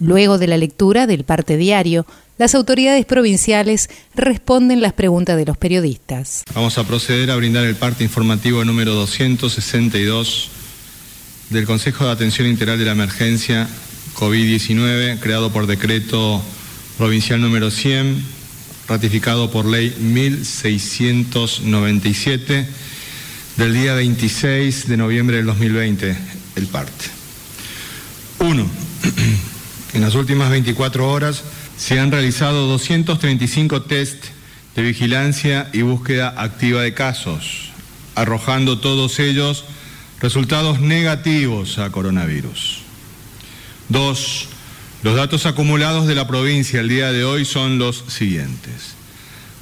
Luego de la lectura del parte diario, las autoridades provinciales responden las preguntas de los periodistas. Vamos a proceder a brindar el parte informativo número 262 del Consejo de Atención Integral de la Emergencia COVID-19, creado por decreto provincial número 100, ratificado por ley 1697 del día 26 de noviembre del 2020, el parte. 1. En las últimas 24 horas se han realizado 235 test de vigilancia y búsqueda activa de casos, arrojando todos ellos resultados negativos a coronavirus. Dos, los datos acumulados de la provincia el día de hoy son los siguientes.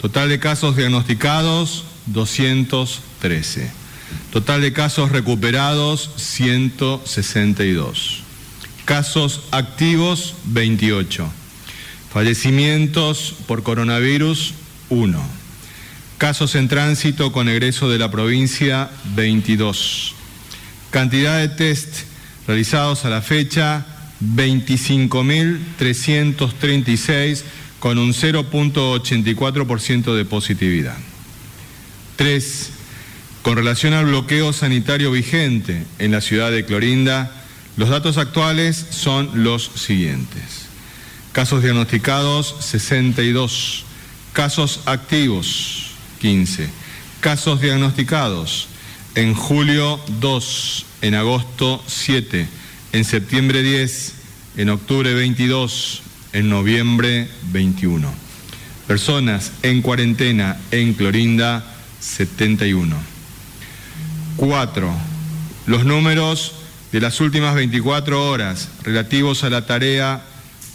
Total de casos diagnosticados, 213. Total de casos recuperados, 162. Casos activos, 28. Fallecimientos por coronavirus, 1. Casos en tránsito con egreso de la provincia, 22. Cantidad de test realizados a la fecha, 25.336 con un 0.84% de positividad. 3. Con relación al bloqueo sanitario vigente en la ciudad de Clorinda, los datos actuales son los siguientes. Casos diagnosticados 62, casos activos 15, casos diagnosticados en julio 2, en agosto 7, en septiembre 10, en octubre 22, en noviembre 21. Personas en cuarentena en Clorinda 71. 4. Los números de las últimas 24 horas relativos a la tarea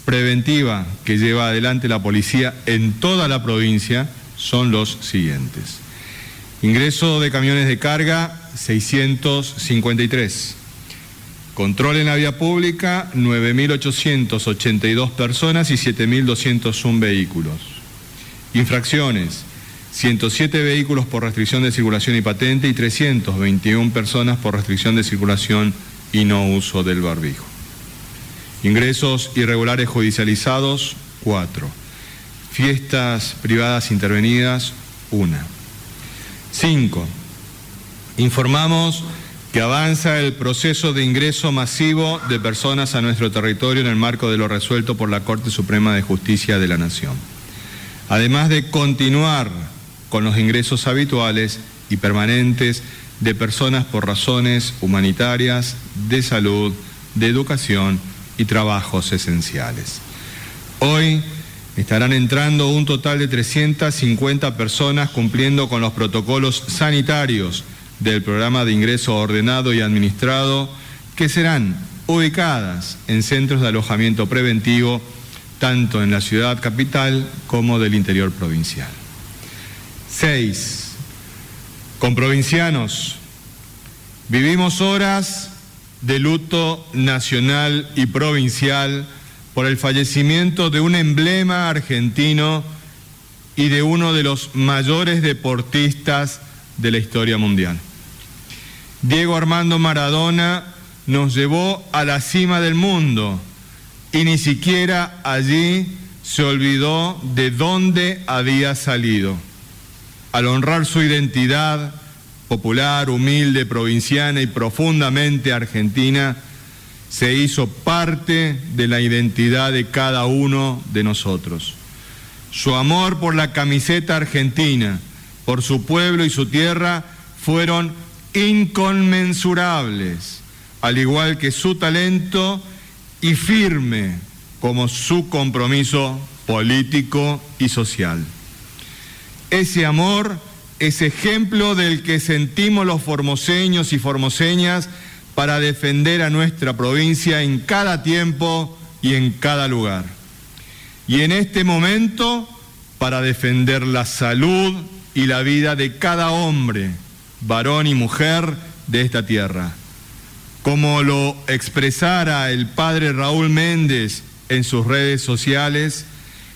preventiva que lleva adelante la policía en toda la provincia son los siguientes. Ingreso de camiones de carga 653. Control en la vía pública 9.882 personas y 7.201 vehículos. Infracciones 107 vehículos por restricción de circulación y patente y 321 personas por restricción de circulación y no uso del barbijo. Ingresos irregulares judicializados, 4. Fiestas privadas intervenidas, 1. 5. Informamos que avanza el proceso de ingreso masivo de personas a nuestro territorio en el marco de lo resuelto por la Corte Suprema de Justicia de la Nación. Además de continuar con los ingresos habituales y permanentes de personas por razones humanitarias, de salud, de educación y trabajos esenciales. Hoy estarán entrando un total de 350 personas cumpliendo con los protocolos sanitarios del programa de ingreso ordenado y administrado que serán ubicadas en centros de alojamiento preventivo tanto en la ciudad capital como del interior provincial. 6. Con provincianos, vivimos horas de luto nacional y provincial por el fallecimiento de un emblema argentino y de uno de los mayores deportistas de la historia mundial. Diego Armando Maradona nos llevó a la cima del mundo y ni siquiera allí se olvidó de dónde había salido. Al honrar su identidad popular, humilde, provinciana y profundamente argentina, se hizo parte de la identidad de cada uno de nosotros. Su amor por la camiseta argentina, por su pueblo y su tierra, fueron inconmensurables, al igual que su talento y firme como su compromiso político y social. Ese amor es ejemplo del que sentimos los formoseños y formoseñas para defender a nuestra provincia en cada tiempo y en cada lugar. Y en este momento para defender la salud, y la vida de cada hombre, varón y mujer de esta tierra. Como lo expresara el padre Raúl Méndez en sus redes sociales,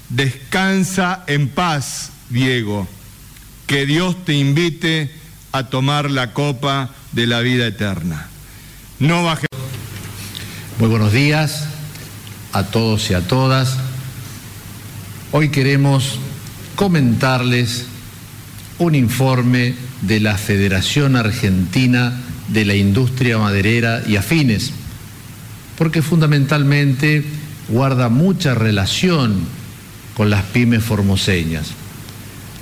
descansa en paz, Diego. Que Dios te invite a tomar la copa de la vida eterna. No baje. Muy buenos días a todos y a todas. Hoy queremos comentarles un informe de la Federación Argentina de la Industria Maderera y Afines, porque fundamentalmente guarda mucha relación con las pymes formoseñas.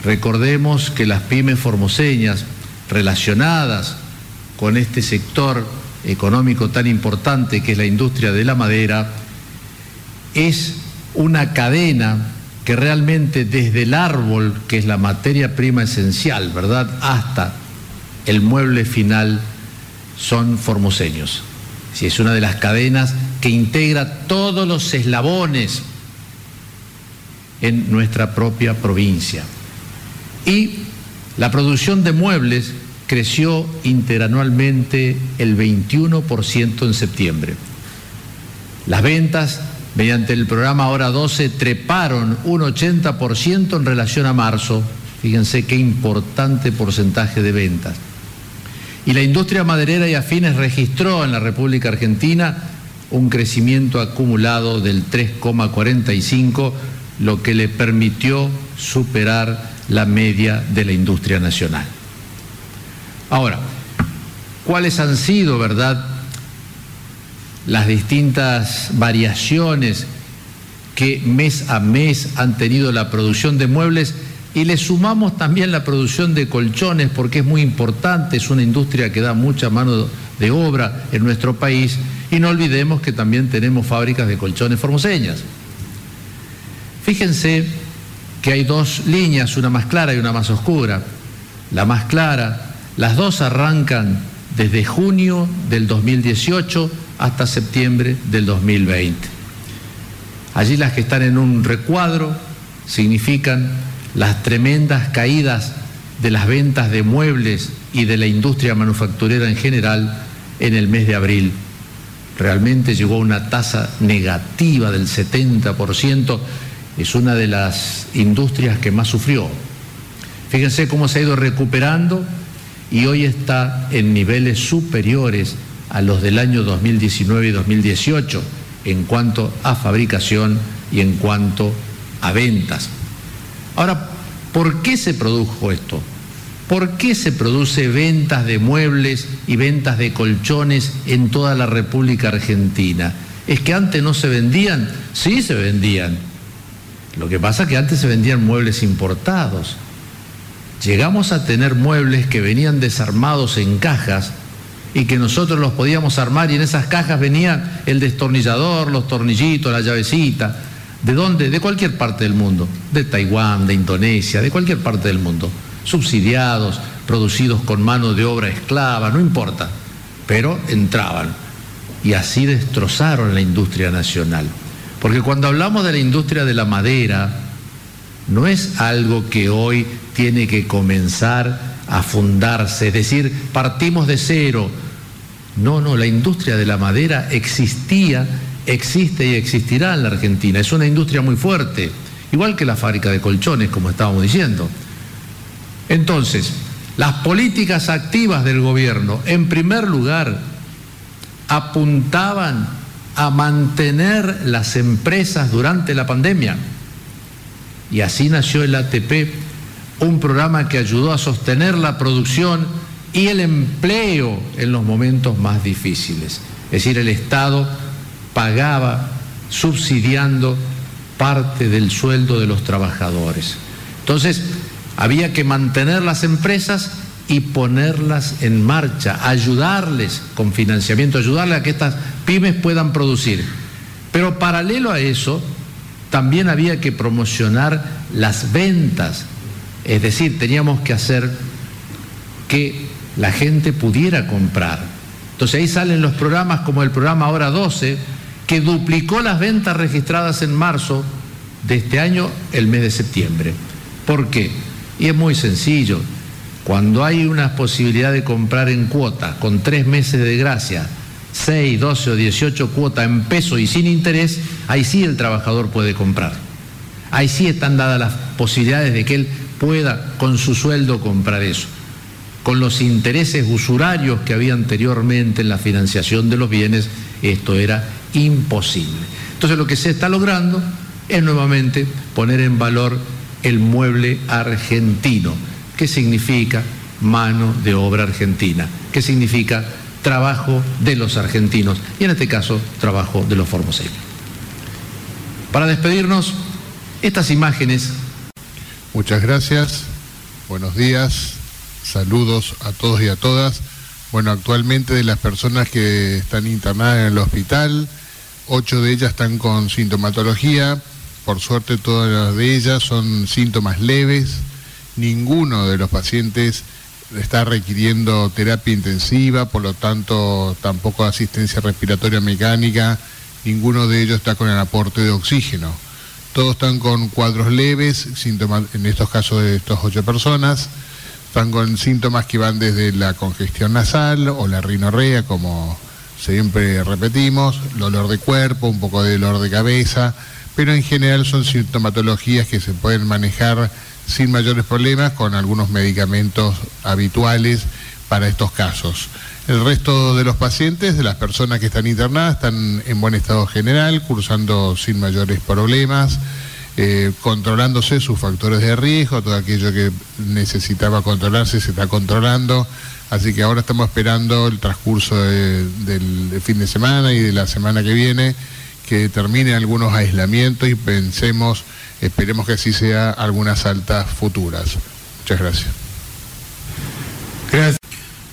Recordemos que las pymes formoseñas relacionadas con este sector económico tan importante que es la industria de la madera, es una cadena que realmente desde el árbol, que es la materia prima esencial, ¿verdad?, hasta el mueble final, son formoseños. Si es una de las cadenas que integra todos los eslabones en nuestra propia provincia. Y la producción de muebles creció interanualmente el 21% en septiembre. Las ventas mediante el programa Hora 12 treparon un 80% en relación a marzo. Fíjense qué importante porcentaje de ventas. Y la industria maderera y afines registró en la República Argentina un crecimiento acumulado del 3,45, lo que le permitió superar la media de la industria nacional. Ahora, ¿cuáles han sido, verdad, las distintas variaciones que mes a mes han tenido la producción de muebles? Y le sumamos también la producción de colchones porque es muy importante, es una industria que da mucha mano de obra en nuestro país y no olvidemos que también tenemos fábricas de colchones formoseñas. Fíjense que hay dos líneas, una más clara y una más oscura. La más clara las dos arrancan desde junio del 2018 hasta septiembre del 2020. Allí las que están en un recuadro significan las tremendas caídas de las ventas de muebles y de la industria manufacturera en general en el mes de abril. Realmente llegó a una tasa negativa del 70%, es una de las industrias que más sufrió. Fíjense cómo se ha ido recuperando y hoy está en niveles superiores a los del año 2019 y 2018 en cuanto a fabricación y en cuanto a ventas. Ahora, ¿por qué se produjo esto? ¿Por qué se produce ventas de muebles y ventas de colchones en toda la República Argentina? ¿Es que antes no se vendían? Sí se vendían. Lo que pasa es que antes se vendían muebles importados llegamos a tener muebles que venían desarmados en cajas y que nosotros los podíamos armar y en esas cajas venía el destornillador, los tornillitos, la llavecita. ¿De dónde? De cualquier parte del mundo. De Taiwán, de Indonesia, de cualquier parte del mundo. Subsidiados, producidos con mano de obra esclava, no importa. Pero entraban. Y así destrozaron la industria nacional. Porque cuando hablamos de la industria de la madera, no es algo que hoy tiene que comenzar a fundarse, es decir, partimos de cero. No, no, la industria de la madera existía, existe y existirá en la Argentina. Es una industria muy fuerte, igual que la fábrica de colchones, como estábamos diciendo. Entonces, las políticas activas del gobierno, en primer lugar, apuntaban a mantener las empresas durante la pandemia y así nació el ATP, un programa que ayudó a sostener la producción y el empleo en los momentos más difíciles. Es decir, el Estado pagaba subsidiando parte del sueldo de los trabajadores. Entonces, había que mantener las empresas y ponerlas en marcha, ayudarles con financiamiento, ayudarles a que estas pymes puedan producir. Pero paralelo a eso, también había que promocionar las ventas, es decir, teníamos que hacer que la gente pudiera comprar. Entonces ahí salen los programas como el programa Hora 12, que duplicó las ventas registradas en marzo de este año, el mes de septiembre. ¿Por qué? Y es muy sencillo. Cuando hay una posibilidad de comprar en cuotas con tres meses de gracia, 6, 12 o 18 cuotas en peso y sin interés, ahí sí el trabajador puede comprar. Ahí sí están dadas las posibilidades de que él pueda con su sueldo comprar eso. Con los intereses usurarios que había anteriormente en la financiación de los bienes, esto era imposible. Entonces lo que se está logrando es nuevamente poner en valor el mueble argentino. ¿Qué significa mano de obra argentina? ¿Qué significa trabajo de los argentinos? Y en este caso, trabajo de los formoseños. Para despedirnos, estas imágenes. Muchas gracias. Buenos días. Saludos a todos y a todas. Bueno, actualmente de las personas que están internadas en el hospital, ocho de ellas están con sintomatología, por suerte todas de ellas son síntomas leves, ninguno de los pacientes está requiriendo terapia intensiva, por lo tanto tampoco asistencia respiratoria mecánica, ninguno de ellos está con el aporte de oxígeno. Todos están con cuadros leves, síntomas, en estos casos de estas ocho personas, están con síntomas que van desde la congestión nasal o la rinorrea, como siempre repetimos, dolor de cuerpo, un poco de dolor de cabeza, pero en general son sintomatologías que se pueden manejar sin mayores problemas con algunos medicamentos habituales para estos casos. El resto de los pacientes, de las personas que están internadas, están en buen estado general, cursando sin mayores problemas, eh, controlándose sus factores de riesgo, todo aquello que necesitaba controlarse se está controlando. Así que ahora estamos esperando el transcurso del fin de semana y de la semana que viene que termine algunos aislamientos y pensemos, esperemos que así sea, algunas altas futuras. Muchas gracias. Gracias.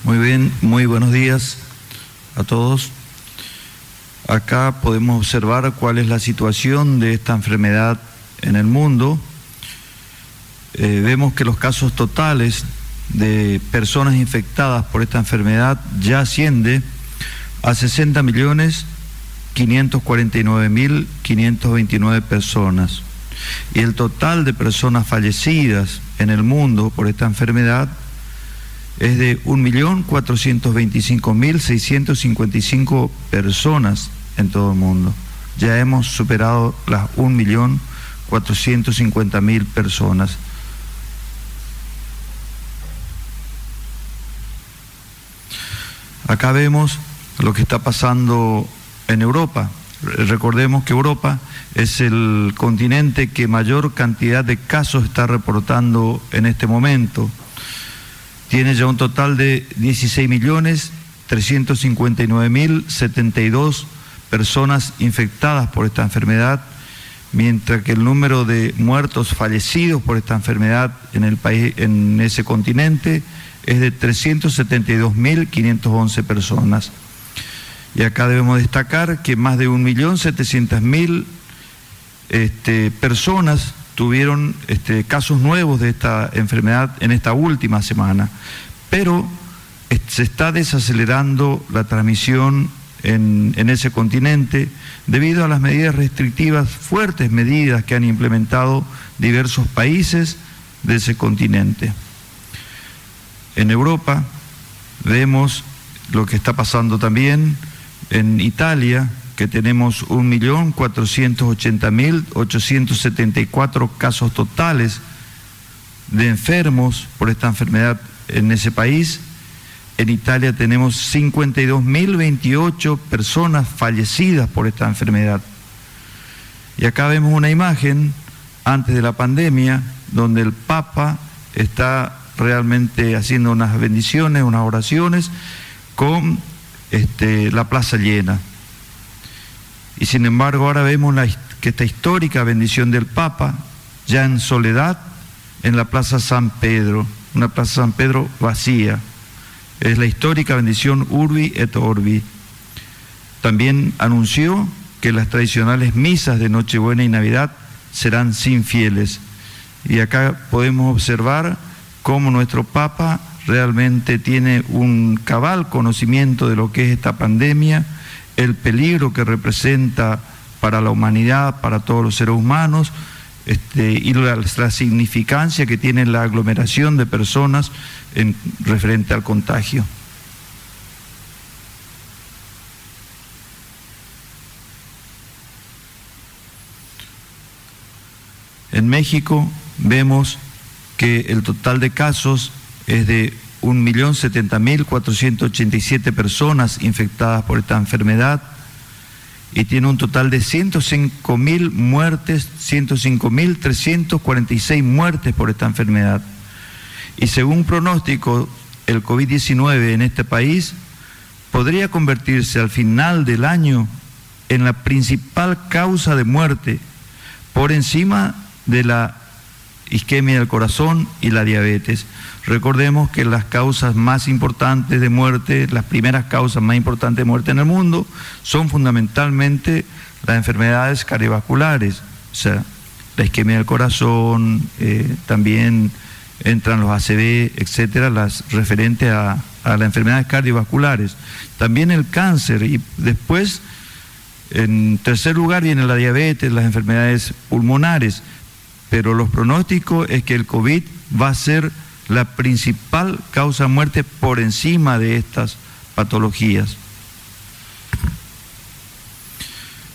Muy bien, muy buenos días a todos. Acá podemos observar cuál es la situación de esta enfermedad en el mundo. Eh, vemos que los casos totales de personas infectadas por esta enfermedad ya asciende a 60 millones 549.529 personas. Y el total de personas fallecidas en el mundo por esta enfermedad es de 1.425.655 personas en todo el mundo. Ya hemos superado las 1.450.000 personas. Acá vemos lo que está pasando en Europa. Recordemos que Europa es el continente que mayor cantidad de casos está reportando en este momento. Tiene ya un total de 16 millones 359 mil 72 personas infectadas por esta enfermedad, mientras que el número de muertos fallecidos por esta enfermedad en el país, en ese continente, es de 372 mil 511 personas. Y acá debemos destacar que más de 1.700.000 este, personas tuvieron este, casos nuevos de esta enfermedad en esta última semana. Pero se está desacelerando la transmisión en, en, ese continente debido a las medidas restrictivas, fuertes medidas que han implementado diversos países de ese continente. En Europa vemos lo que está pasando también en Italia, que tenemos 1.480.874 casos totales de enfermos por esta enfermedad en ese país. En Italia tenemos 52.028 personas fallecidas por esta enfermedad. Y acá vemos una imagen antes de la pandemia donde el Papa está realmente haciendo unas bendiciones, unas oraciones con este, la plaza llena. Y sin embargo ahora vemos que esta histórica bendición del Papa, ya en soledad, en la Plaza San Pedro, una Plaza San Pedro vacía. Es la histórica bendición Urbi et Orbi. También anunció que las tradicionales misas de Nochebuena y Navidad serán sin fieles. Y acá podemos observar cómo nuestro Papa realmente tiene un cabal conocimiento de lo que es esta pandemia, el peligro que representa para la humanidad, para todos los seres humanos, este, y la, la, significancia que tiene la aglomeración de personas en referente al contagio. En México vemos que el total de casos es de 1.070.487 personas infectadas por esta enfermedad y tiene un total de 105.000 muertes, 105.346 muertes por esta enfermedad. Y según pronóstico, el COVID-19 en este país podría convertirse al final del año en la principal causa de muerte por encima de la isquemia del corazón y la diabetes. Recordemos que las causas más importantes de muerte, las primeras causas más importantes de muerte en el mundo, son fundamentalmente las enfermedades cardiovasculares, o sea, la isquemia del corazón, eh, también entran los ACV, etcétera, las referentes a, a las enfermedades cardiovasculares. También el cáncer y después, en tercer lugar, viene la diabetes, las enfermedades pulmonares pero los pronósticos es que el COVID va a ser la principal causa de muerte por encima de estas patologías.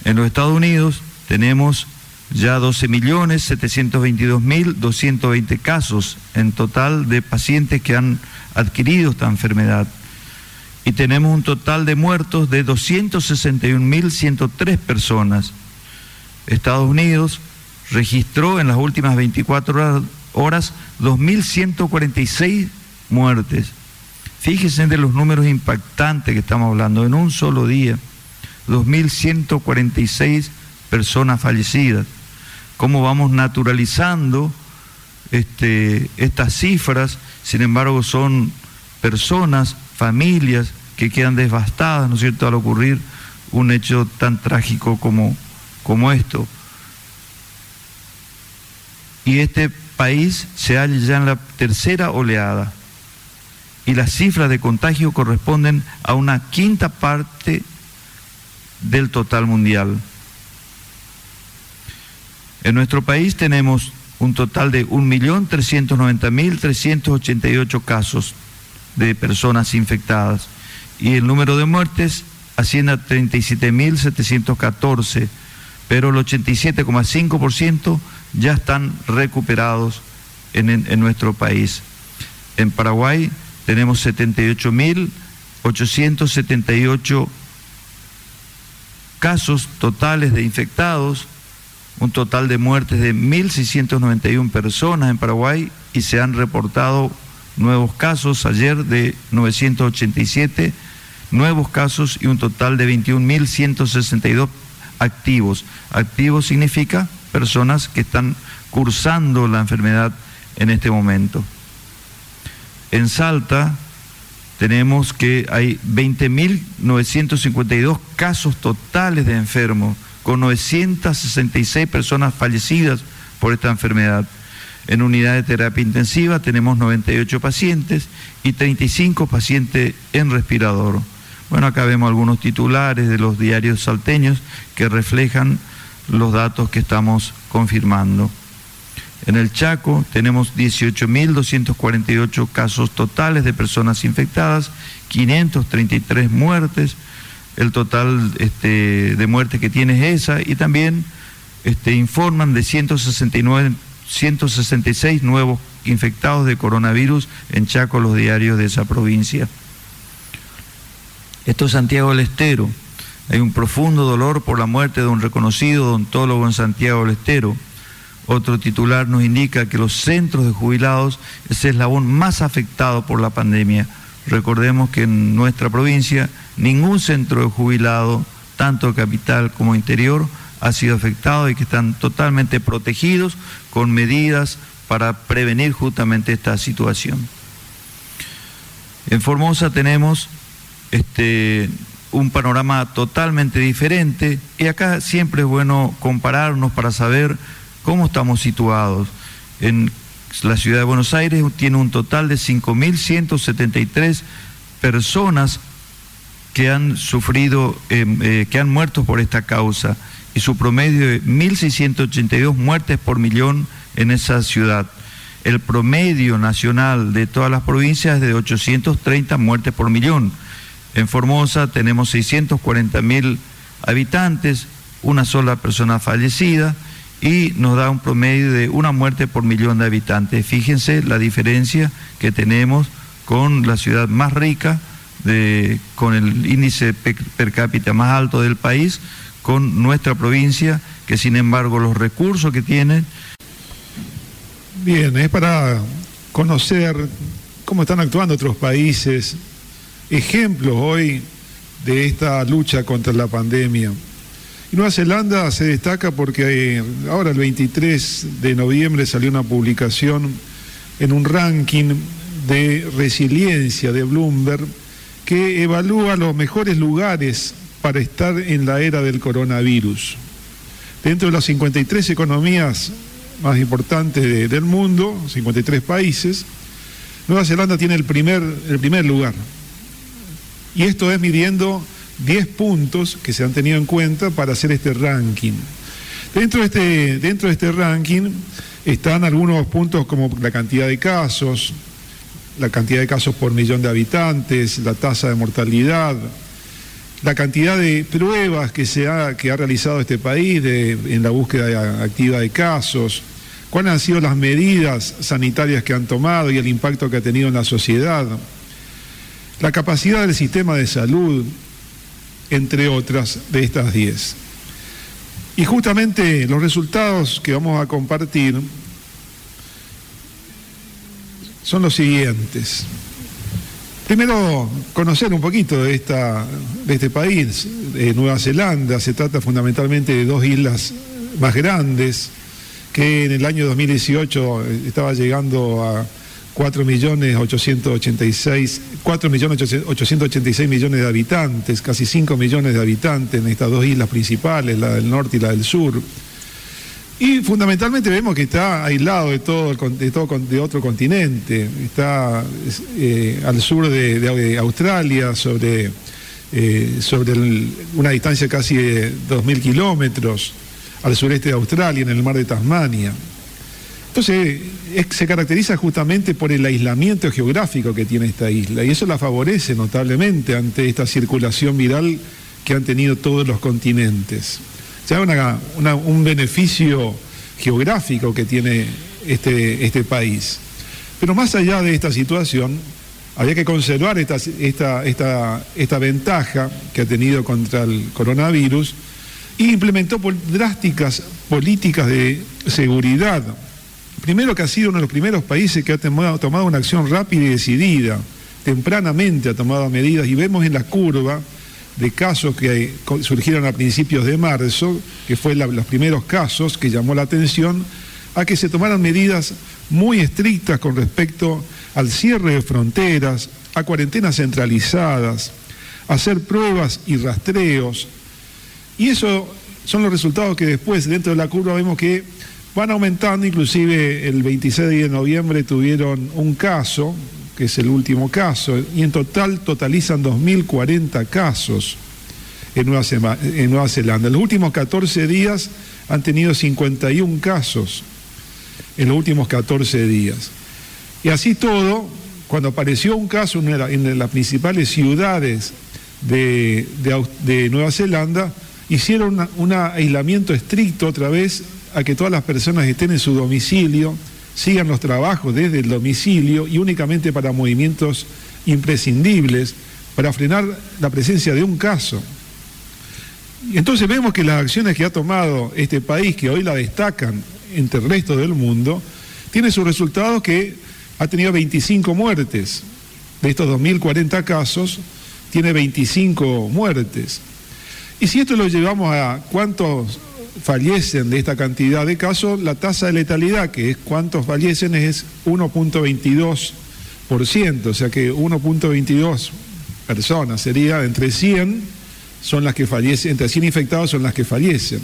En los Estados Unidos tenemos ya 12.722.220 casos en total de pacientes que han adquirido esta enfermedad. Y tenemos un total de muertos de 261.103 personas. Estados Unidos registró en las últimas 24 horas 2.146 muertes. Fíjense de los números impactantes que estamos hablando. En un solo día, 2.146 personas fallecidas. Cómo vamos naturalizando este, estas cifras, sin embargo son personas, familias que quedan devastadas, ¿no es cierto?, al ocurrir un hecho tan trágico como, como esto y este país se halla ya en la tercera oleada y las cifras de contagio corresponden a una quinta parte del total mundial. En nuestro país tenemos un total de 1.390.388 casos de personas infectadas y el número de muertes asciende a 37.714, pero el 87,5% ya están recuperados en, nuestro país. En Paraguay tenemos 78.878 casos totales de infectados, un total de muertes de 1.691 personas en Paraguay y se han reportado nuevos casos ayer de 987 nuevos casos y un total de 21.162 activos. Activos significa personas que están cursando la enfermedad en este momento. En Salta tenemos que hay 20.952 casos totales de enfermos, con 966 personas fallecidas por esta enfermedad. En unidad de terapia intensiva tenemos 98 pacientes y 35 pacientes en respirador. Bueno, acá vemos algunos titulares de los diarios salteños que reflejan los datos que estamos confirmando. En el Chaco tenemos 18.248 casos totales de personas infectadas, 533 muertes, el total este, de muertes que tiene es esa, y también este, informan de 169, 166 nuevos infectados de coronavirus en Chaco, los diarios de esa provincia. Esto es Santiago del Estero. Hay un profundo dolor por la muerte de un reconocido odontólogo en Santiago del Estero. Otro titular nos indica que los centros de jubilados es el eslabón más afectado por la pandemia. Recordemos que en nuestra provincia ningún centro de jubilado, tanto capital como interior, ha sido afectado y que están totalmente protegidos con medidas para prevenir justamente esta situación. En Formosa tenemos este, un panorama totalmente diferente y acá siempre es bueno compararnos para saber cómo estamos situados. En la ciudad de Buenos Aires tiene un total de 5.173 personas que han sufrido, em, eh, que han muerto por esta causa y su promedio de 1.682 muertes por millón en esa ciudad. El promedio nacional de todas las provincias es de 830 muertes por millón. En Formosa tenemos 640 mil habitantes, una sola persona fallecida y nos da un promedio de una muerte por millón de habitantes. Fíjense la diferencia que tenemos con la ciudad más rica, de, con el índice per cápita más alto del país, con nuestra provincia, que sin embargo los recursos que tiene... Bien, es para conocer cómo están actuando otros países, ejemplos hoy de esta lucha contra la pandemia. Nueva Zelanda se destaca porque eh, ahora el 23 de noviembre salió una publicación en un ranking de resiliencia de Bloomberg que evalúa los mejores lugares para estar en la era del coronavirus. Dentro de las 53 economías más importantes del mundo, 53 países, Nueva Zelanda tiene el primer, el primer lugar. Y esto es midiendo 10 puntos que se han tenido en cuenta para hacer este ranking. Dentro de este, dentro de este ranking están algunos puntos como la cantidad de casos, la cantidad de casos por millón de habitantes, la tasa de mortalidad, la cantidad de pruebas que, se ha, que ha realizado este país en la búsqueda activa de casos, cuáles han sido las medidas sanitarias que han tomado y el impacto que ha tenido en la sociedad, la capacidad del sistema de salud, entre otras de estas 10. Y justamente los resultados que vamos a compartir son los siguientes. Primero, conocer un poquito de, esta, de este país, de Nueva Zelanda. Se trata fundamentalmente de dos islas más grandes, que en el año 2018 estaba llegando a 4 millones 886, 4 millones 886 millones de habitantes, casi 5 millones de habitantes en estas dos islas principales, la del norte y la del sur. Y fundamentalmente vemos que está aislado de todo, de, todo, de otro continente, está eh, al sur de, Australia, sobre, eh, sobre una distancia casi de 2.000 kilómetros, al sureste de Australia, en el mar de Tasmania. Entonces, se caracteriza justamente por el aislamiento geográfico que tiene esta isla y eso la favorece notablemente ante esta circulación viral que han tenido todos los continentes. Ya una, un beneficio geográfico que tiene este, este país. Pero más allá de esta situación, había que conservar esta, ventaja que ha tenido contra el coronavirus e implementó drásticas políticas de seguridad Primero que ha sido uno de los primeros países que ha tomado, una acción rápida y decidida, tempranamente ha tomado medidas y vemos en la curva de casos que surgieron a principios de marzo, que fue los primeros casos que llamó la atención, a que se tomaran medidas muy estrictas con respecto al cierre de fronteras, a cuarentenas centralizadas, a hacer pruebas y rastreos. Y eso son los resultados que después dentro de la curva vemos que van aumentando, inclusive el 26 de noviembre tuvieron un caso, que es el último caso, y en total totalizan 2.040 casos en Nueva, en Nueva Zelanda. En los últimos 14 días han tenido 51 casos, en los últimos 14 días. Y así todo, cuando apareció un caso en, las principales ciudades de, Nueva Zelanda, hicieron un aislamiento estricto otra vez a que todas las personas estén en su domicilio, sigan los trabajos desde el domicilio y únicamente para movimientos imprescindibles, para frenar la presencia de un caso. Entonces vemos que las acciones que ha tomado este país, que hoy la destacan entre el resto del mundo, tiene sus resultados que ha tenido 25 muertes. De estos 2.040 casos, tiene 25 muertes. Y si esto lo llevamos a cuántos fallecen de esta cantidad de casos, la tasa de letalidad, que es cuántos fallecen, es 1.22%, o sea que 1.22 personas sería entre 100 son las que fallecen, entre 100 infectados son las que fallecen.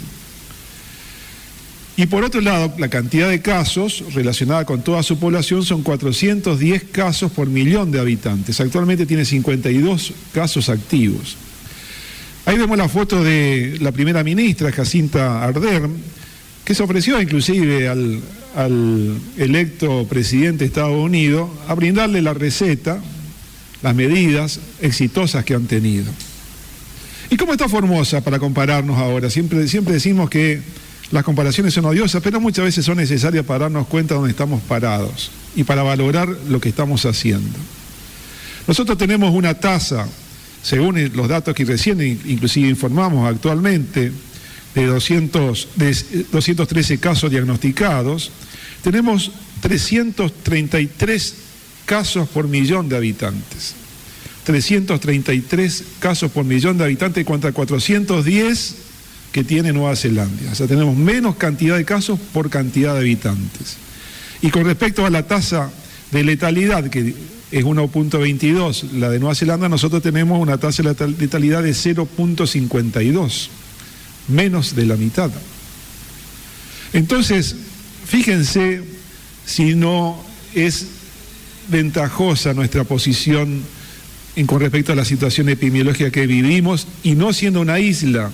Y por otro lado, la cantidad de casos relacionada con toda su población son 410 casos por millón de habitantes. Actualmente tiene 52 casos activos. Ahí vemos la foto de la primera ministra, Jacinta Arder, que se ofreció inclusive al, electo presidente de Estados Unidos a brindarle la receta, las medidas exitosas que han tenido. ¿Y cómo está Formosa para compararnos ahora? Siempre, siempre decimos que las comparaciones son odiosas, pero muchas veces son necesarias para darnos cuenta de dónde estamos parados y para valorar lo que estamos haciendo. Nosotros tenemos una tasa según los datos que recién inclusive informamos actualmente, de, 200, de 213 casos diagnosticados, tenemos 333 casos por millón de habitantes. 333 casos por millón de habitantes contra 410 que tiene Nueva Zelanda. O sea, tenemos menos cantidad de casos por cantidad de habitantes. Y con respecto a la tasa de letalidad, que es 1.22. La de Nueva Zelanda nosotros tenemos una tasa de letalidad de 0.52, menos de la mitad. Entonces, fíjense si no es ventajosa nuestra posición en, con respecto a la situación epidemiológica que vivimos y no siendo una isla,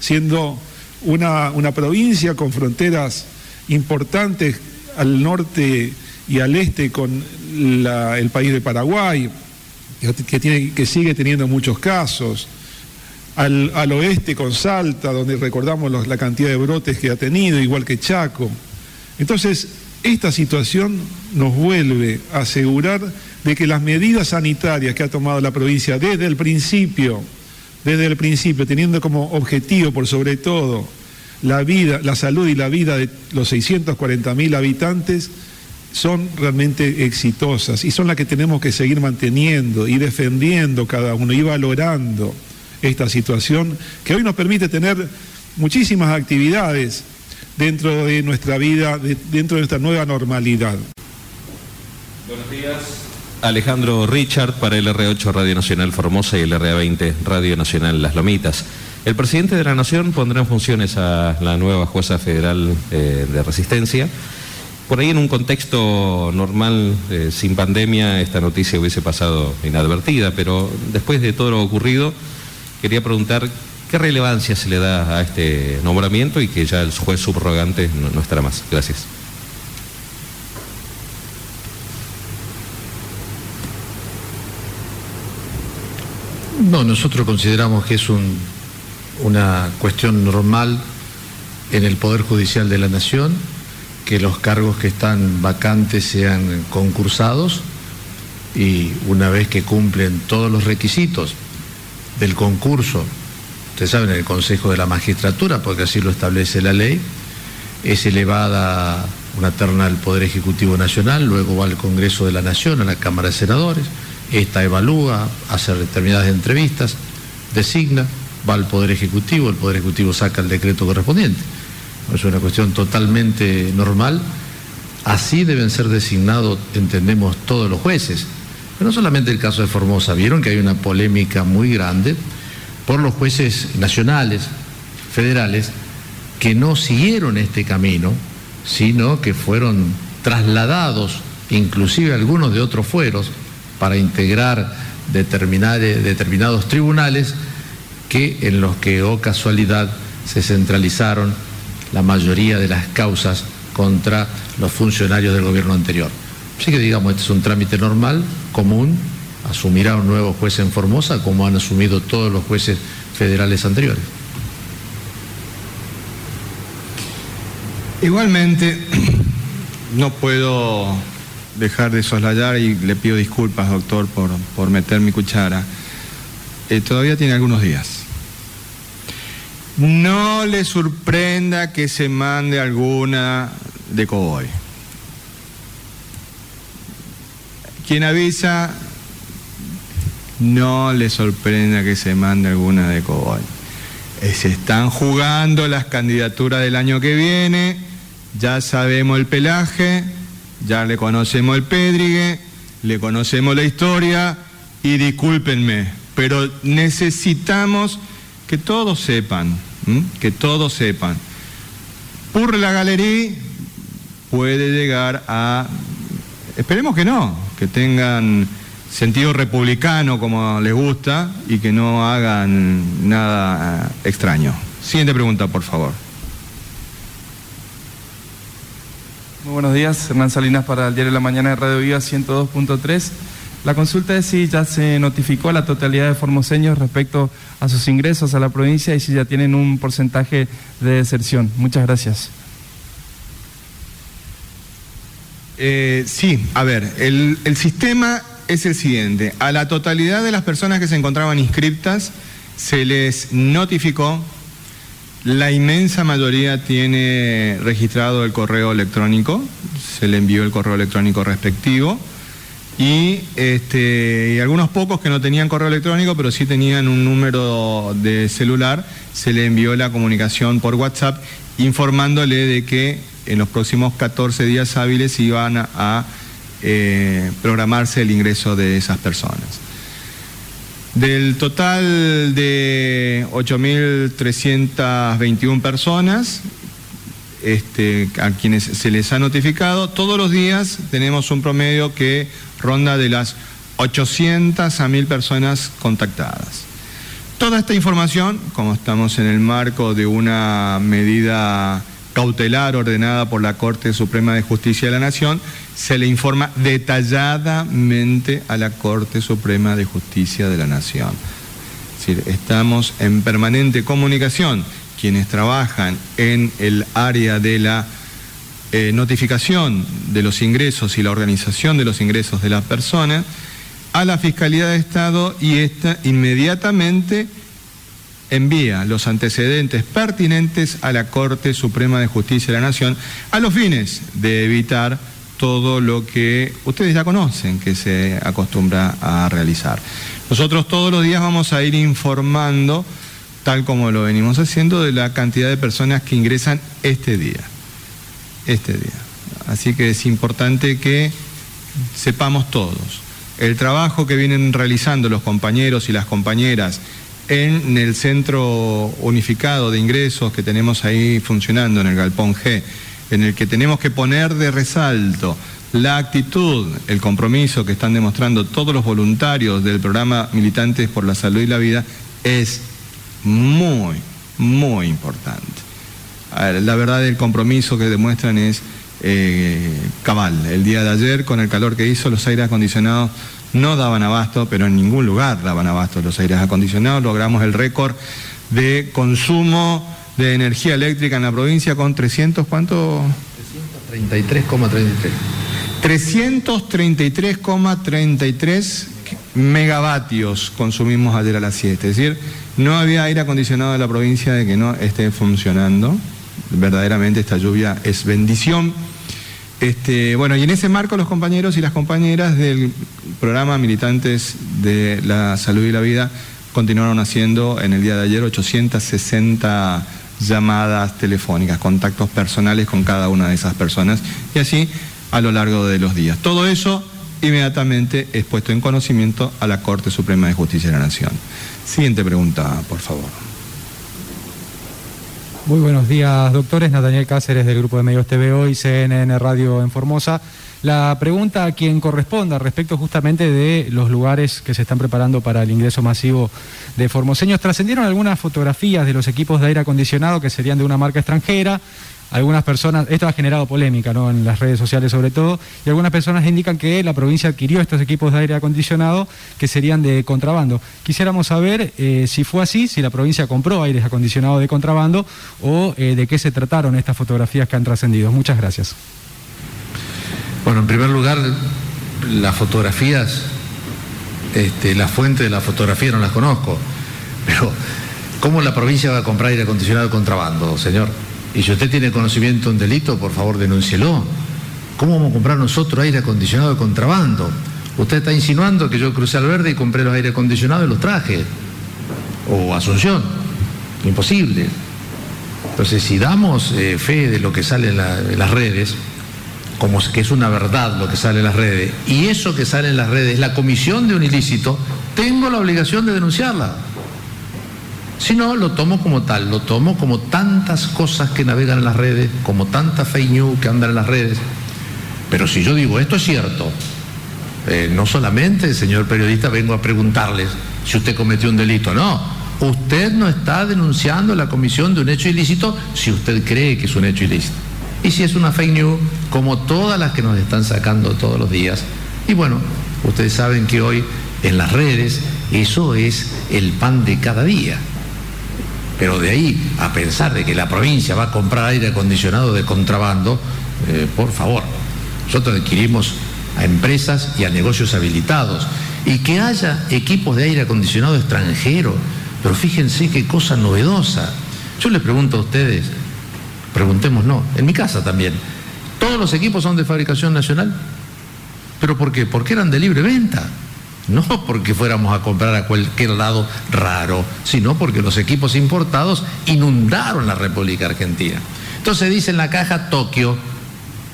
siendo una, una provincia con fronteras importantes al norte y al este con el país de Paraguay, que, tiene, que sigue teniendo muchos casos, al, oeste con Salta, donde recordamos la cantidad de brotes que ha tenido, igual que Chaco. Entonces, esta situación nos vuelve a asegurar de que las medidas sanitarias que ha tomado la provincia desde el principio, desde el principio, teniendo como objetivo por sobre todo la vida, la salud y la vida de los 640 mil habitantes, son realmente exitosas y son las que tenemos que seguir manteniendo y defendiendo cada uno y valorando esta situación que hoy nos permite tener muchísimas actividades dentro de nuestra vida, dentro de nuestra nueva normalidad. Buenos días. Alejandro Richard para el R8 Radio Nacional Formosa y el RA20 Radio Nacional Las Lomitas. El presidente de la Nación pondrá en funciones a la nueva jueza federal eh, de resistencia. Por ahí en un contexto normal, eh, sin pandemia, esta noticia hubiese pasado inadvertida, pero después de todo lo ocurrido, quería preguntar qué relevancia se le da a este nombramiento y que ya el juez subrogante no, estará más. Gracias. No, nosotros consideramos que es una cuestión normal en el Poder Judicial de la Nación que los cargos que están vacantes sean concursados y una vez que cumplen todos los requisitos del concurso, ustedes saben, el Consejo de la Magistratura, porque así lo establece la ley, es elevada una terna al Poder Ejecutivo Nacional, luego va al Congreso de la Nación, a la Cámara de Senadores, esta evalúa, hace determinadas entrevistas, designa, va al Poder Ejecutivo, el Poder Ejecutivo saca el decreto correspondiente es una cuestión totalmente normal. Así deben ser designados, entendemos, todos los jueces. Pero no solamente el caso de Formosa, vieron que hay una polémica muy grande por los jueces nacionales, federales, que no siguieron este camino, sino que fueron trasladados, inclusive algunos de otros fueros, para integrar determinados tribunales que en los que, o oh casualidad, se centralizaron la mayoría de las causas contra los funcionarios del gobierno anterior. Así que digamos, este es un trámite normal, común, asumirá un nuevo juez en Formosa como han asumido todos los jueces federales anteriores. Igualmente, no puedo dejar de soslayar y le pido disculpas, doctor, por, por meter mi cuchara. Eh, todavía tiene algunos días. No le sorprenda que se mande alguna de Coboy. Quien avisa, no le sorprenda que se mande alguna de Coboy. Eh, se están jugando las candidaturas del año que viene, ya sabemos el pelaje, ya le conocemos el pédrigue, le conocemos la historia y discúlpenme, pero necesitamos que todos sepan que todos sepan. Por la galería puede llegar a, esperemos que no, que tengan sentido republicano como les gusta y que no hagan nada eh, extraño. Siguiente pregunta, por favor. Muy buenos días, Hernán Salinas para el Diario de la Mañana de Radio Viva 102.3. La consulta es si ya se notificó a la totalidad de formoseños respecto a sus ingresos a la provincia y si ya tienen un porcentaje de deserción. Muchas gracias. Eh, sí, a ver, el, el sistema es el siguiente. A la totalidad de las personas que se encontraban inscriptas se les notificó, la inmensa mayoría tiene registrado el correo electrónico, se le envió el correo electrónico respectivo y, este, y algunos pocos que no tenían correo electrónico pero sí tenían un número de celular, se le envió la comunicación por WhatsApp informándole de que en los próximos 14 días hábiles iban a eh, programarse el ingreso de esas personas. Del total de 8.321 personas este, a quienes se les ha notificado, todos los días tenemos un promedio que ronda de las 800 a 1.000 personas contactadas. Toda esta información, como estamos en el marco de una medida cautelar ordenada por la Corte Suprema de Justicia de la Nación, se le informa detalladamente a la Corte Suprema de Justicia de la Nación. Es decir, estamos en permanente comunicación quienes trabajan en el área de la eh, notificación de los ingresos y la organización de los ingresos de las personas a la Fiscalía de Estado y esta inmediatamente envía los antecedentes pertinentes a la Corte Suprema de Justicia de la Nación a los fines de evitar todo lo que ustedes ya conocen que se acostumbra a realizar. Nosotros todos los días vamos a ir informando, tal como lo venimos haciendo, de la cantidad de personas que ingresan este día. Este día. Así que es importante que sepamos todos el trabajo que vienen realizando los compañeros y las compañeras en el centro unificado de ingresos que tenemos ahí funcionando en el Galpón G en el que tenemos que poner de resalto la actitud, el compromiso que están demostrando todos los voluntarios del programa Militantes por la Salud y la Vida, es muy, muy importante. La verdad del compromiso que demuestran es eh, cabal. El día de ayer, con el calor que hizo, los aires acondicionados no daban abasto, pero en ningún lugar daban abasto los aires acondicionados. Logramos el récord de consumo de energía eléctrica en la provincia con 300, ¿cuánto? 333,33. 333,33 megavatios consumimos ayer a las 7. Es decir, no había aire acondicionado en la provincia de que no esté funcionando. Verdaderamente esta lluvia es bendición. Este, bueno, y en ese marco los compañeros y las compañeras del programa Militantes de la Salud y la Vida continuaron haciendo en el día de ayer 860 llamadas telefónicas, contactos personales con cada una de esas personas y así a lo largo de los días. Todo eso inmediatamente es puesto en conocimiento a la Corte Suprema de Justicia de la Nación. Siguiente pregunta, por favor. Muy buenos días, doctores. Nathaniel Cáceres del Grupo de Medios TVO y CNN Radio en Formosa. La pregunta a quien corresponda respecto justamente de los lugares que se están preparando para el ingreso masivo de formoseños. Trascendieron algunas fotografías de los equipos de aire acondicionado que serían de una marca extranjera. Algunas personas, esto ha generado polémica ¿no? en las redes sociales sobre todo, y algunas personas indican que la provincia adquirió estos equipos de aire acondicionado que serían de contrabando. Quisiéramos saber eh, si fue así, si la provincia compró aires acondicionados de contrabando o eh, de qué se trataron estas fotografías que han trascendido. Muchas gracias. Bueno, en primer lugar, las fotografías, este, la fuente de la fotografía no las conozco, pero ¿cómo la provincia va a comprar aire acondicionado de contrabando, señor? Y si usted tiene conocimiento de un delito, por favor denúncielo. ¿Cómo vamos a comprar nosotros aire acondicionado de contrabando? Usted está insinuando que yo crucé al verde y compré los aire acondicionados y los traje. O Asunción. Imposible. Entonces, si damos eh, fe de lo que sale en las redes, como que es una verdad lo que sale en las redes, y eso que sale en las redes es la comisión de un ilícito, tengo la obligación de denunciarla. Si no, lo tomo como tal, lo tomo como tantas cosas que navegan en las redes, como tanta fake news que andan en las redes. Pero si yo digo, esto es cierto, eh, no solamente, señor periodista, vengo a preguntarles si usted cometió un delito, no. Usted no está denunciando la comisión de un hecho ilícito si usted cree que es un hecho ilícito. Y si es una fake news, como todas las que nos están sacando todos los días. Y bueno, ustedes saben que hoy en las redes eso es el pan de cada día. Pero de ahí a pensar de que la provincia va a comprar aire acondicionado de contrabando, eh, por favor, nosotros adquirimos a empresas y a negocios habilitados y que haya equipos de aire acondicionado extranjero. Pero fíjense qué cosa novedosa. Yo les pregunto a ustedes, preguntémonos, en mi casa también, ¿todos los equipos son de fabricación nacional? ¿Pero por qué? Porque eran de libre venta. No porque fuéramos a comprar a cualquier lado raro, sino porque los equipos importados inundaron la República Argentina. Entonces dice en la caja Tokio,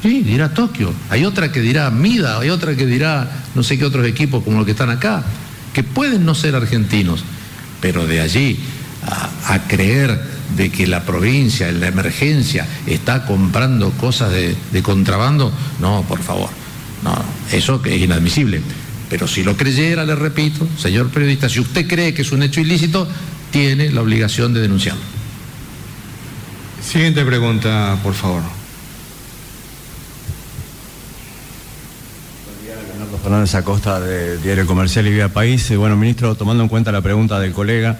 sí, dirá Tokio, hay otra que dirá Mida, hay otra que dirá no sé qué otros equipos como los que están acá, que pueden no ser argentinos, pero de allí a, creer de que la provincia en la emergencia está comprando cosas de, de contrabando, no, por favor, no, eso es inadmisible. Pero si lo creyera, le repito, señor periodista, si usted cree que es un hecho ilícito, tiene la obligación de denunciarlo. Siguiente pregunta, por favor. Leonardo Fernández Acosta de Diario Comercial y Vía País. Eh, Bueno, ministro, tomando en cuenta la pregunta del colega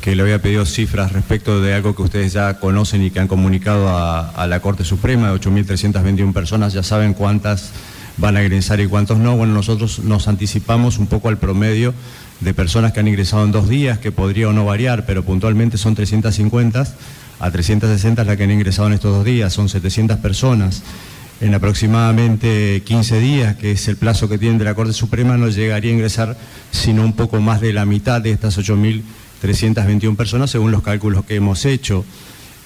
que le había pedido cifras respecto de algo que ustedes ya conocen y que han comunicado a, a la Corte Suprema, de 8.321 personas, ya saben cuántas van a ingresar y cuántos no. Bueno, nosotros nos anticipamos un poco al promedio de personas que han ingresado en dos días, que podría o no variar, pero puntualmente son 350 a 360 las que han ingresado en estos dos días, son 700 personas. En aproximadamente 15 días, que es el plazo que tienen de la Corte Suprema, no llegaría a ingresar sino un poco más de la mitad de estas 8.321 personas, según los cálculos que hemos hecho.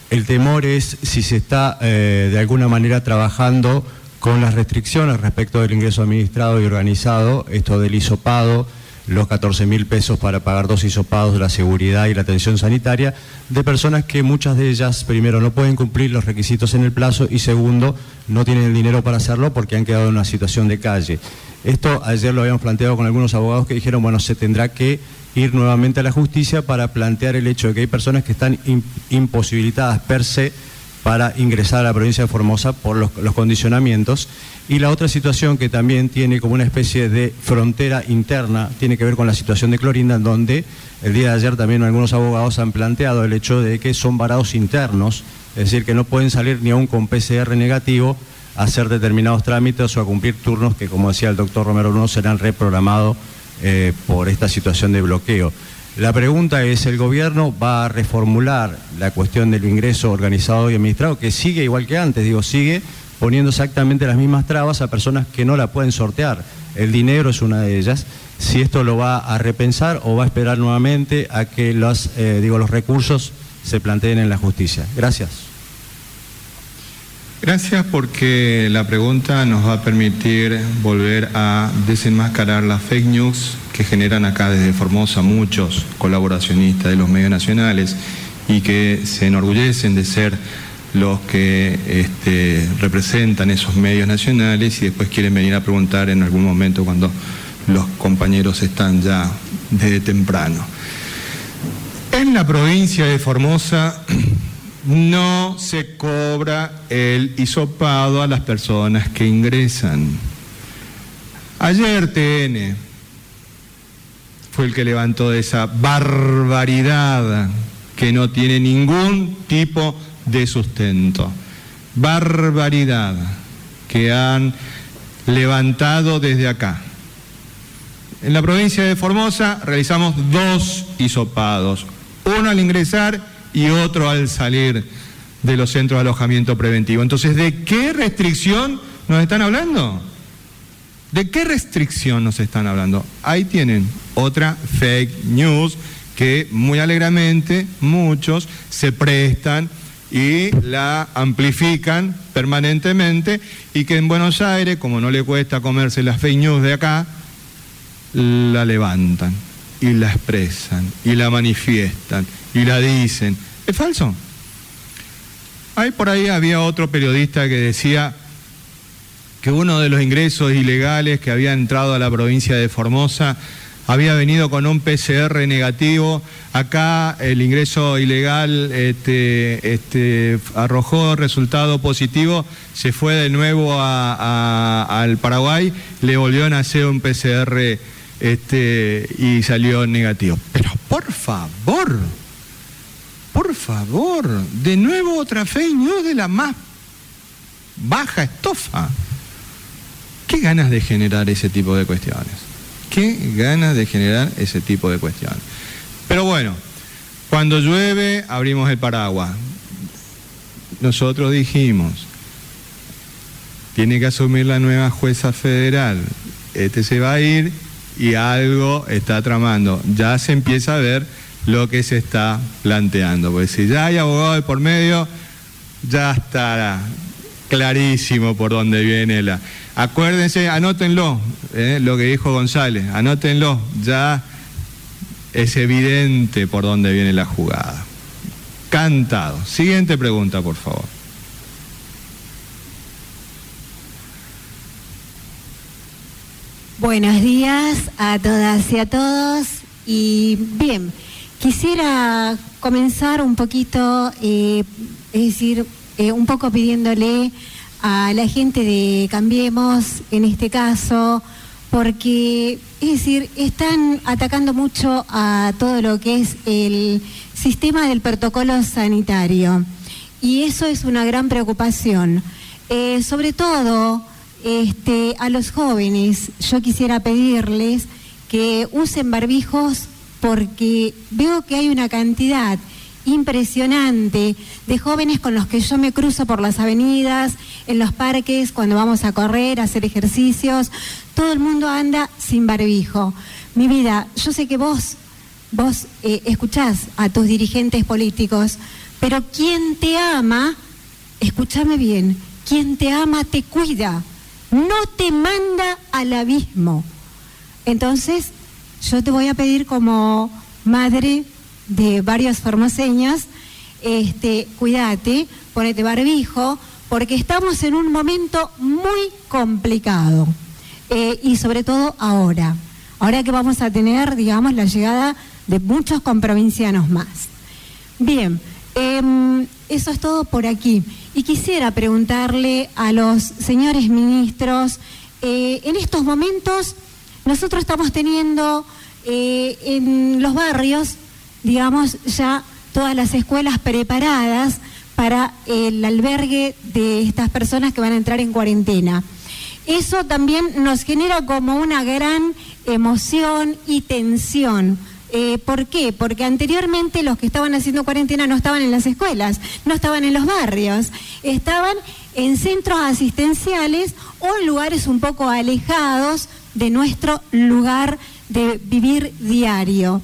El temor es si se está eh, de alguna manera trabajando con las restricciones respecto del ingreso administrado y organizado, esto del hisopado, los 14 mil pesos para pagar dos hisopados, la seguridad y la atención sanitaria, de personas que muchas de ellas, primero, no pueden cumplir los requisitos en el plazo y segundo, no tienen el dinero para hacerlo porque han quedado en una situación de calle. Esto ayer lo habíamos planteado con algunos abogados que dijeron, bueno, se tendrá que ir nuevamente a la justicia para plantear el hecho de que hay personas que están imposibilitadas per se para ingresar a la provincia de Formosa por los, condicionamientos. Y la otra situación que también tiene como una especie de frontera interna tiene que ver con la situación de Clorinda, en donde el día de ayer también algunos abogados han planteado el hecho de que son varados internos, es decir, que no pueden salir ni aún con PCR negativo a hacer determinados trámites o a cumplir turnos que, como decía el doctor Romero Bruno, serán reprogramados eh, por esta situación de bloqueo. La pregunta es, ¿el gobierno va a reformular la cuestión del ingreso organizado y administrado, que sigue igual que antes, digo, sigue poniendo exactamente las mismas trabas a personas que no la pueden sortear? El dinero es una de ellas. Si esto lo va a repensar o va a esperar nuevamente a que los, eh, digo, los recursos se planteen en la justicia. Gracias. Gracias porque la pregunta nos va a permitir volver a desenmascarar las fake news que generan acá desde Formosa muchos colaboracionistas de los medios nacionales y que se enorgullecen de ser los que este, representan esos medios nacionales y después quieren venir a preguntar en algún momento cuando los compañeros están ya desde temprano. En la provincia de Formosa no se cobra el hisopado a las personas que ingresan. Ayer TN fue el que levantó esa barbaridad que no tiene ningún tipo de sustento. Barbaridad que han levantado desde acá. En la provincia de Formosa realizamos dos hisopados, uno al ingresar y otro al salir de los centros de alojamiento preventivo. Entonces, ¿de qué restricción nos están hablando? ¿De qué restricción nos están hablando? Ahí tienen otra fake news que muy alegremente muchos se prestan y la amplifican permanentemente y que en Buenos Aires, como no le cuesta comerse las fake news de acá, la levantan y la expresan y la manifiestan y la dicen. Es falso. Ahí por ahí había otro periodista que decía, que uno de los ingresos ilegales que había entrado a la provincia de Formosa había venido con un PCR negativo. Acá el ingreso ilegal este, este, arrojó resultado positivo, se fue de nuevo al Paraguay, le volvió a hacer un PCR este, y salió negativo. Pero por favor, por favor, de nuevo otra fake news de la más baja estofa. ¿Qué ganas de generar ese tipo de cuestiones? ¿Qué ganas de generar ese tipo de cuestiones? Pero bueno, cuando llueve abrimos el paraguas. Nosotros dijimos, tiene que asumir la nueva jueza federal. Este se va a ir y algo está tramando. Ya se empieza a ver lo que se está planteando. Porque si ya hay abogado de por medio, ya estará clarísimo por dónde viene la. Acuérdense, anótenlo, eh, lo que dijo González, anótenlo, ya es evidente por dónde viene la jugada. Cantado. Siguiente pregunta, por favor. Buenos días a todas y a todos. Y bien, quisiera comenzar un poquito, eh, es decir, eh, un poco pidiéndole a la gente de Cambiemos, en este caso, porque, es decir, están atacando mucho a todo lo que es el sistema del protocolo sanitario. Y eso es una gran preocupación. Eh, sobre todo este, a los jóvenes yo quisiera pedirles que usen barbijos porque veo que hay una cantidad impresionante de jóvenes con los que yo me cruzo por las avenidas, en los parques, cuando vamos a correr, a hacer ejercicios. Todo el mundo anda sin barbijo. Mi vida, yo sé que vos, vos eh, escuchás a tus dirigentes políticos, pero quien te ama, escúchame bien, quien te ama te cuida no te manda al abismo. Entonces, yo te voy a pedir como madre de varios formoseños, este, cuídate, ponete barbijo, porque estamos en un momento muy complicado. Eh, y sobre todo ahora, ahora que vamos a tener, digamos, la llegada de muchos comprovincianos más. Bien, em, eso es todo por aquí. Y quisiera preguntarle a los señores ministros, eh, en estos momentos nosotros estamos teniendo eh, en los barrios, digamos, ya todas las escuelas preparadas para el albergue de estas personas que van a entrar en cuarentena. Eso también nos genera como una gran emoción y tensión eh, ¿Por qué? Porque anteriormente los que estaban haciendo cuarentena no estaban en las escuelas, no estaban en los barrios, estaban en centros asistenciales o en lugares un poco alejados de nuestro lugar de vivir diario.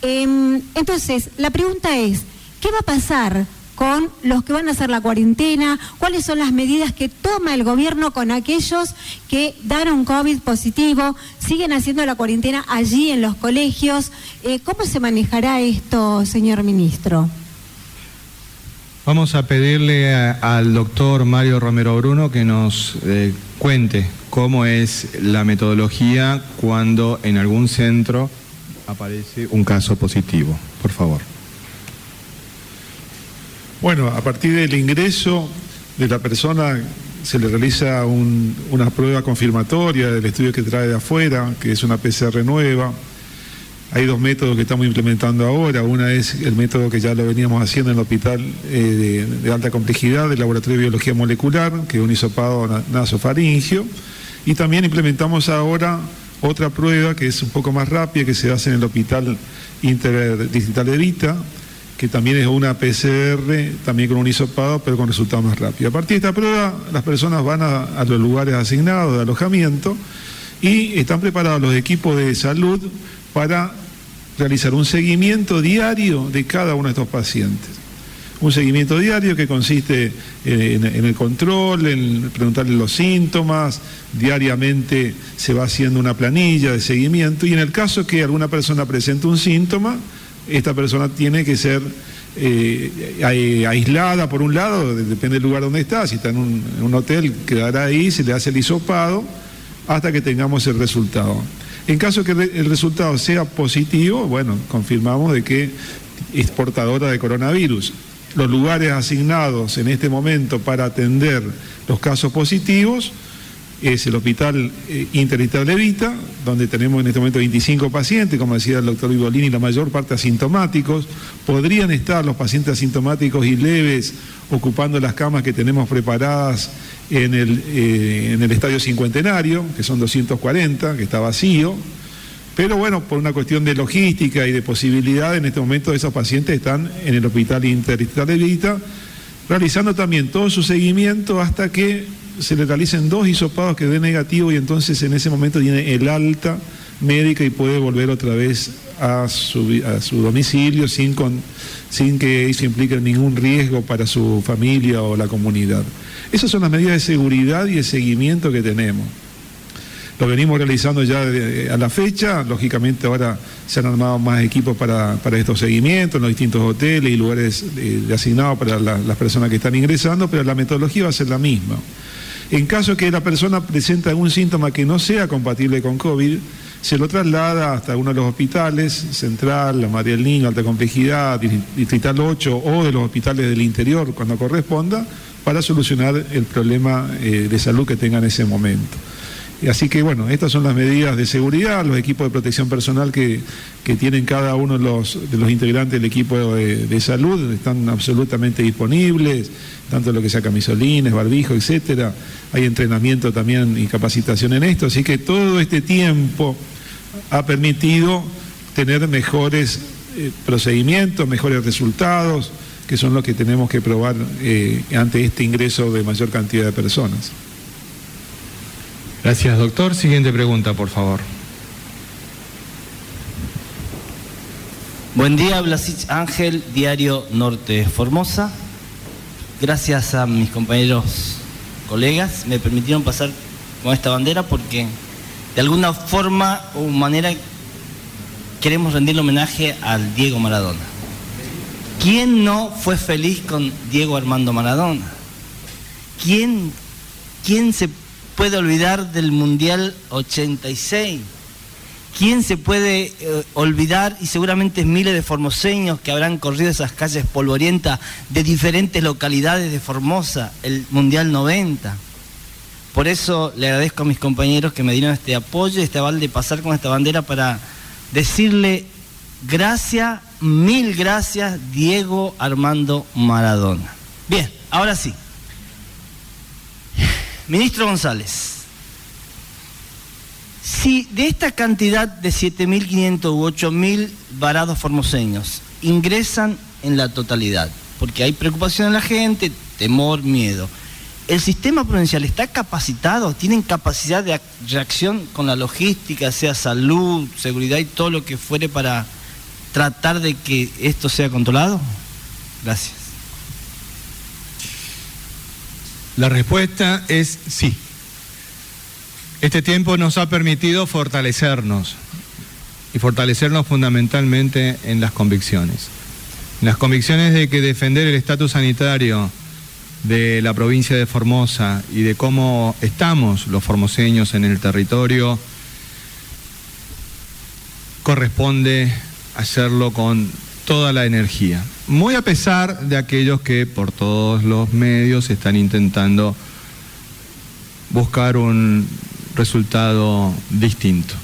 Em, entonces, la pregunta es, ¿qué va a pasar con los que van a hacer la cuarentena, cuáles son las medidas que toma el gobierno con aquellos que dan un COVID positivo, siguen haciendo la cuarentena allí en los colegios. Eh, ¿Cómo se manejará esto, señor ministro? Vamos a pedirle al doctor Mario Romero Bruno que nos eh, cuente cómo es la metodología cuando en algún centro aparece un caso positivo. Por favor. Bueno, a partir del ingreso de la persona se le realiza una prueba confirmatoria del estudio que trae de afuera, que es una PCR nueva. Hay dos métodos que estamos implementando ahora. Una es el método que ya lo veníamos haciendo en el hospital eh, de, alta complejidad del Laboratorio de Biología Molecular, que es un hisopado nasofaringio. Y también implementamos ahora otra prueba que es un poco más rápida, que se hace en el Hospital Interdistrital de Vita, que también es una PCR, también con un hisopado, pero con resultados más rápidos. A partir de esta prueba, las personas van a, los lugares asignados de alojamiento y están preparados los equipos de salud para realizar un seguimiento diario de cada uno de estos pacientes. Un seguimiento diario que consiste en, en, el control, en preguntarle los síntomas, diariamente se va haciendo una planilla de seguimiento y en el caso que alguna persona presente un síntoma, esta persona tiene que ser eh, aislada por un lado, depende del lugar donde está, si está en un, hotel quedará ahí, se le hace el hisopado hasta que tengamos el resultado. En caso que el resultado sea positivo, bueno, confirmamos de que es portadora de coronavirus. Los lugares asignados en este momento para atender los casos positivos es el Hospital eh, Interdistrital de Vita, donde tenemos en este momento 25 pacientes, como decía el doctor Vivolini, la mayor parte asintomáticos. Podrían estar los pacientes asintomáticos y leves ocupando las camas que tenemos preparadas en el, eh, en el Estadio Cincuentenario, que son 240, que está vacío. Pero bueno, por una cuestión de logística y de posibilidad, en este momento esos pacientes están en el Hospital Interdistrital de Vita, realizando también todo su seguimiento hasta que se le realicen dos hisopados que den negativo y entonces en ese momento tiene el alta médica y puede volver otra vez a su, domicilio sin, que eso implique ningún riesgo para su familia o la comunidad. Esas son las medidas de seguridad y de seguimiento que tenemos. Lo venimos realizando ya a la fecha, lógicamente ahora se han armado más equipos para, estos seguimientos en los distintos hoteles y lugares de, asignados para las personas que están ingresando, pero la metodología va a ser la misma. En caso que la persona presente algún síntoma que no sea compatible con COVID, se lo traslada hasta uno de los hospitales, Central, la María del Niño, Alta Complejidad, Distrital 8 o de los hospitales del interior cuando corresponda, para solucionar el problema eh, de salud que tenga en ese momento. Así que bueno, estas son las medidas de seguridad, los equipos de protección personal que, tienen cada uno de los, de integrantes del equipo de, salud, están absolutamente disponibles, tanto lo que sea camisolines, barbijo, etcétera. Hay entrenamiento también y capacitación en esto, así que todo este tiempo ha permitido tener mejores eh, procedimientos, mejores resultados, que son los que tenemos que probar eh, ante este ingreso de mayor cantidad de personas. Gracias, doctor. Siguiente pregunta, por favor. Buen día, Blasich Ángel, Diario Norte Formosa. Gracias a mis compañeros colegas, me permitieron pasar con esta bandera porque de alguna forma o manera queremos rendirle homenaje al Diego Maradona. ¿Quién no fue feliz con Diego Armando Maradona? ¿Quién, quién se puede olvidar del Mundial 86? ¿Quién se puede eh, olvidar, y seguramente miles de formoseños que habrán corrido esas calles polvorientas de diferentes localidades de Formosa, el Mundial 90? Por eso le agradezco a mis compañeros que me dieron este apoyo, este aval de pasar con esta bandera para decirle gracias, mil gracias, Diego Armando Maradona. Bien, ahora sí. Ministro González, si de esta cantidad de 7.500 u 8.000 varados formoseños ingresan en la totalidad, porque hay preocupación en la gente, temor, miedo, ¿el sistema provincial está capacitado? ¿Tienen capacidad de reacción con la logística, sea salud, seguridad y todo lo que fuere para tratar de que esto sea controlado? Gracias. La respuesta es sí. Este tiempo nos ha permitido fortalecernos y fortalecernos fundamentalmente en las convicciones. las convicciones de que defender el estatus sanitario de la provincia de Formosa y de cómo estamos los formoseños en el territorio corresponde hacerlo con toda la energía. Muy a pesar de aquellos que por todos los medios están intentando buscar un resultado distinto.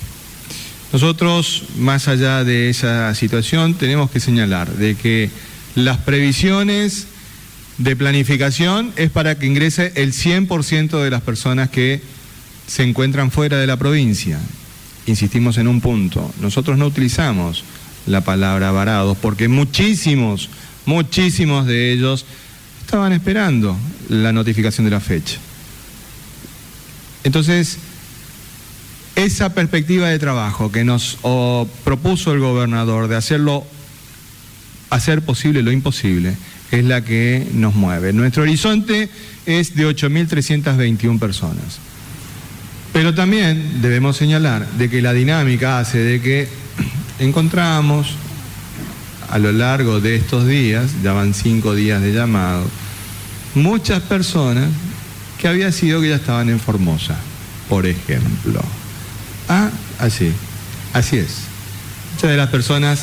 Nosotros, más allá de esa situación, tenemos que señalar de que las previsiones de planificación es para que ingrese el 100% de las personas que se encuentran fuera de la provincia. Insistimos en un punto, nosotros no utilizamos la palabra varados, porque muchísimos, muchísimos de ellos estaban esperando la notificación de la fecha. Entonces, esa perspectiva de trabajo que nos propuso el gobernador de hacerlo, hacer posible lo imposible, es la que nos mueve. Nuestro horizonte es de 8.321 personas. Pero también debemos señalar de que la dinámica hace de que encontramos a lo largo de estos días, ya van cinco días de llamado, muchas personas que había sido que ya estaban en Formosa, por ejemplo. Ah, así, así es. Muchas de las personas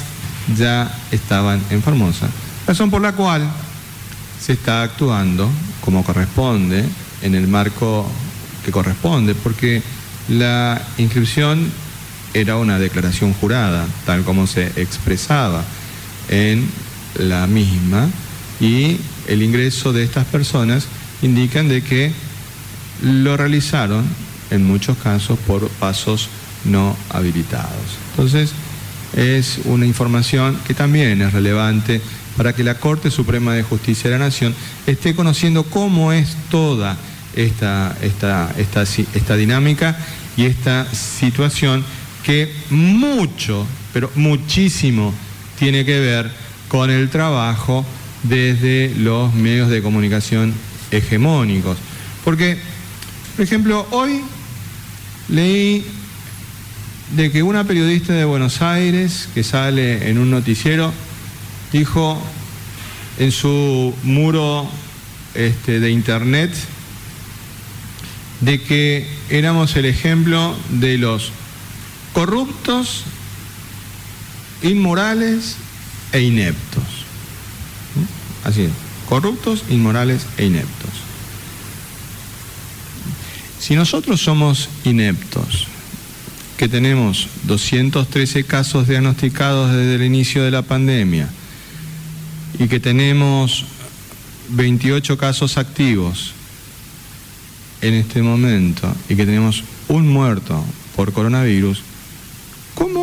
ya estaban en Formosa, razón por la cual se está actuando como corresponde, en el marco que corresponde, porque la inscripción era una declaración jurada, tal como se expresaba en la misma, y el ingreso de estas personas indican de que lo realizaron en muchos casos por pasos no habilitados. Entonces, es una información que también es relevante para que la Corte Suprema de Justicia de la Nación esté conociendo cómo es toda esta, esta, esta, esta dinámica y esta situación que mucho, pero muchísimo tiene que ver con el trabajo desde los medios de comunicación hegemónicos. Porque, por ejemplo, hoy leí de que una periodista de Buenos Aires que sale en un noticiero dijo en su muro este, de internet de que éramos el ejemplo de los corruptos, inmorales e ineptos. Así es, corruptos, inmorales e ineptos. Si nosotros somos ineptos, que tenemos 213 casos diagnosticados desde el inicio de la pandemia y que tenemos 28 casos activos en este momento y que tenemos un muerto por coronavirus,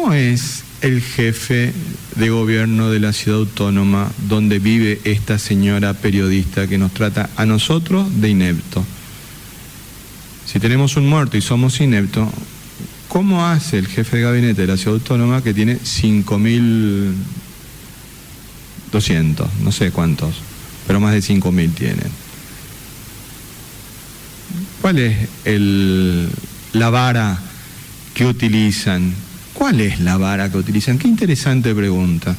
¿cómo es el jefe de gobierno de la ciudad autónoma donde vive esta señora periodista que nos trata a nosotros de inepto? Si tenemos un muerto y somos ineptos, ¿cómo hace el jefe de gabinete de la ciudad autónoma que tiene 5.200, no sé cuántos, pero más de 5.000 tienen? ¿Cuál es la vara que utilizan? ¿Cuál es la vara que utilizan? Qué interesante pregunta.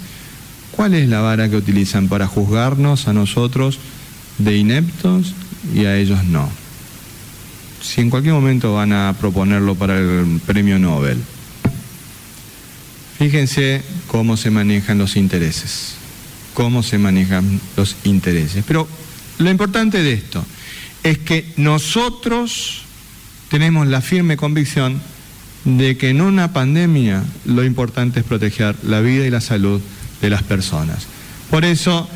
¿Cuál es la vara que utilizan para juzgarnos a nosotros de ineptos y a ellos no? Si en cualquier momento van a proponerlo para el premio Nobel. Fíjense cómo se manejan los intereses, cómo se manejan los intereses. Pero lo importante de esto es que nosotros tenemos la firme convicción de que en una pandemia lo importante es proteger la vida y la salud de las personas. Por eso,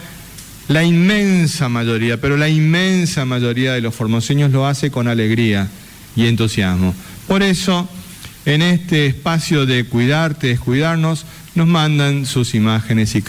la inmensa mayoría, pero la inmensa mayoría de los formoseños lo hace con alegría y entusiasmo. Por eso, en este espacio de cuidarte, descuidarnos, nos mandan sus imágenes y